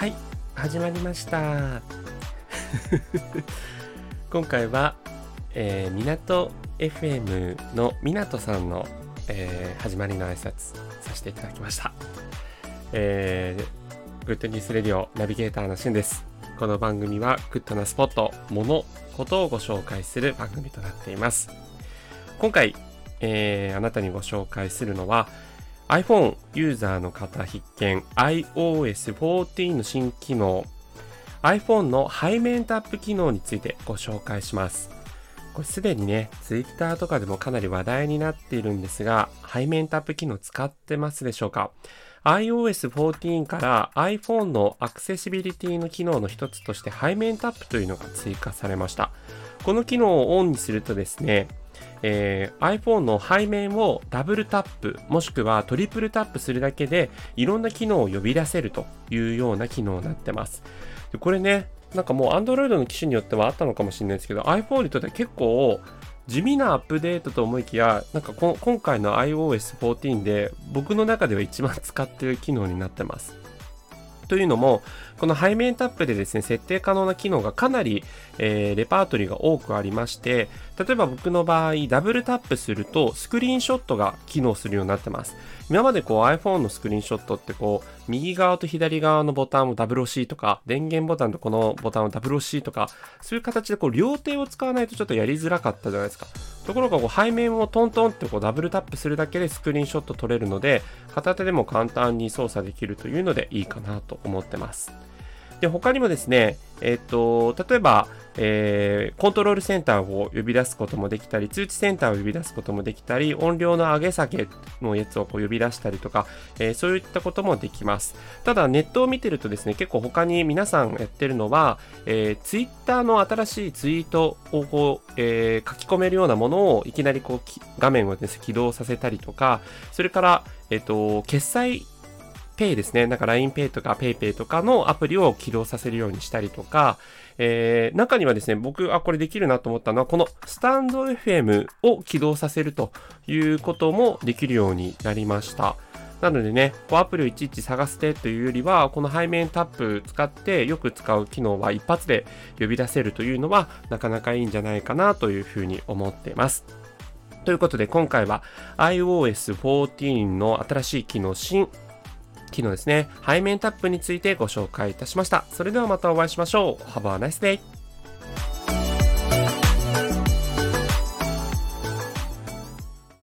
はい始まりました。今回は、えー、港 FM の港さんの、えー、始まりの挨拶させていただきました、えー、 Good News Radio ナビゲーターのしゅんです。この番組はグッドなスポット、物、ことをご紹介する番組となっています。今回、えー、あなたにご紹介するのは iPhone ユーザーの方必見 iOS14 の新機能 iPhone の背面タップ機能についてご紹介します。これすでにね、Twitter とかでもかなり話題になっているんですが、背面タップ機能使ってますでしょうか？iOS14 から iPhone のアクセシビリティの機能の一つとして背面タップというのが追加されました。この機能をオンにするとですね、えー、iPhone の背面をダブルタップもしくはトリプルタップするだけでいろんな機能を呼び出せるというような機能になってます。でこれね、なんかもう Android の機種によってはあったのかもしれないですけど iPhone にとっては結構地味なアップデートと思いきや、なんかこ今回の iOS14 で僕の中では一番使ってる機能になってます。というのも、この背面タップでですね、設定可能な機能がかなり、えー、レパートリーが多くありまして、例えば僕の場合、ダブルタップするとスクリーンショットが機能するようになってます。今までこう iPhone のスクリーンショットってこう、右側と左側のボタンをダブル押しとか、電源ボタンとこのボタンをダブル押しとか、そういう形でこう両手を使わないとちょっとやりづらかったじゃないですか。ところがこう背面をトントンってこうダブルタップするだけでスクリーンショット撮れるので片手でも簡単に操作できるというのでいいかなと思ってます。で他にもですね、えっ、と例えばえー、コントロールセンターを呼び出すこともできたり、通知センターを呼び出すこともできたり、音量の上げ下げのやつをこう呼び出したりとか、えー、そういったこともできます。ただ、ネットを見てるとですね、結構他に皆さんやってるのは、えー、ツイッターの新しいツイートをこう、えー、書き込めるようなものをいきなりこう画面をです、ね、起動させたりとか、それから、えっ、と、決済ペイですね。なんか LINEPay とか PayPay とかのアプリを起動させるようにしたりとか、えー、中にはですね、僕、あ、これできるなと思ったのは、このスタンド FM を起動させるということもできるようになりました。なのでね、こうアプリをいちいち探してというよりは、この背面タップ使ってよく使う機能は一発で呼び出せるというのは、なかなかいいんじゃないかなというふうに思っています。ということで今回は iOS14 の新しい機能新機能ですね、背面タップについてご紹介いたしました。それではまたお会いしましょう。Have a nice day!